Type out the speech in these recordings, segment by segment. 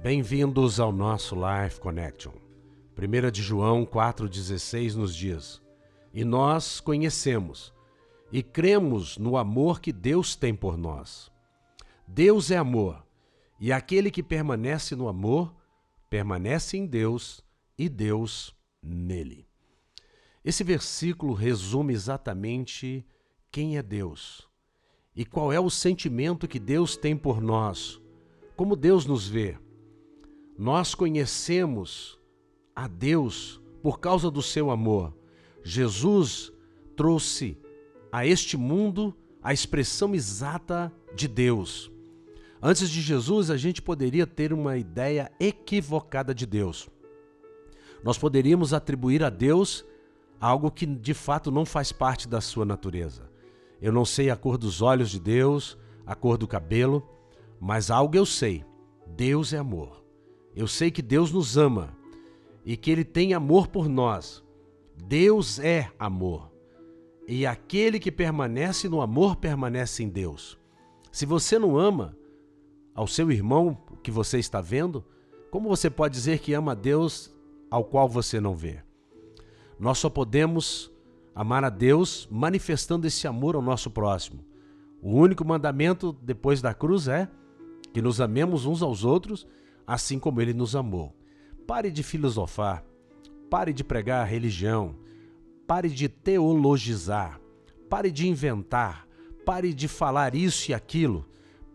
Bem-vindos ao nosso Life Connection. 1 de João 4,16 nos diz: E nós conhecemos e cremos no amor que Deus tem por nós. Deus é amor, e aquele que permanece no amor, permanece em Deus e Deus nele. Esse versículo resume exatamente quem é Deus e qual é o sentimento que Deus tem por nós, como Deus nos vê. Nós conhecemos a Deus por causa do seu amor. Jesus trouxe a este mundo a expressão exata de Deus. Antes de Jesus, a gente poderia ter uma ideia equivocada de Deus. Nós poderíamos atribuir a Deus algo que de fato não faz parte da sua natureza. Eu não sei a cor dos olhos de Deus, a cor do cabelo, mas algo eu sei: Deus é amor. Eu sei que Deus nos ama e que Ele tem amor por nós. Deus é amor. E aquele que permanece no amor permanece em Deus. Se você não ama, ao seu irmão que você está vendo, como você pode dizer que ama a Deus ao qual você não vê? Nós só podemos amar a Deus manifestando esse amor ao nosso próximo. O único mandamento depois da cruz é que nos amemos uns aos outros, assim como ele nos amou. Pare de filosofar, pare de pregar religião, pare de teologizar, pare de inventar, pare de falar isso e aquilo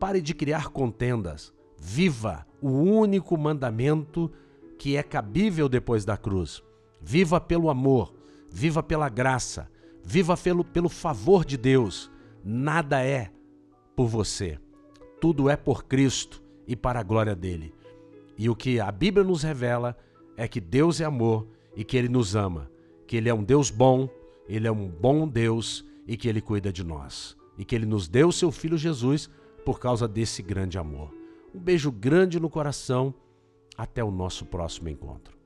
Pare de criar contendas. Viva o único mandamento que é cabível depois da cruz. Viva pelo amor, viva pela graça, viva pelo, pelo favor de Deus. Nada é por você, tudo é por Cristo e para a glória dele. E o que a Bíblia nos revela é que Deus é amor e que ele nos ama, que ele é um Deus bom, ele é um bom Deus e que ele cuida de nós. E que ele nos deu o seu filho Jesus por causa desse grande amor. Um beijo grande no coração. Até o nosso próximo encontro.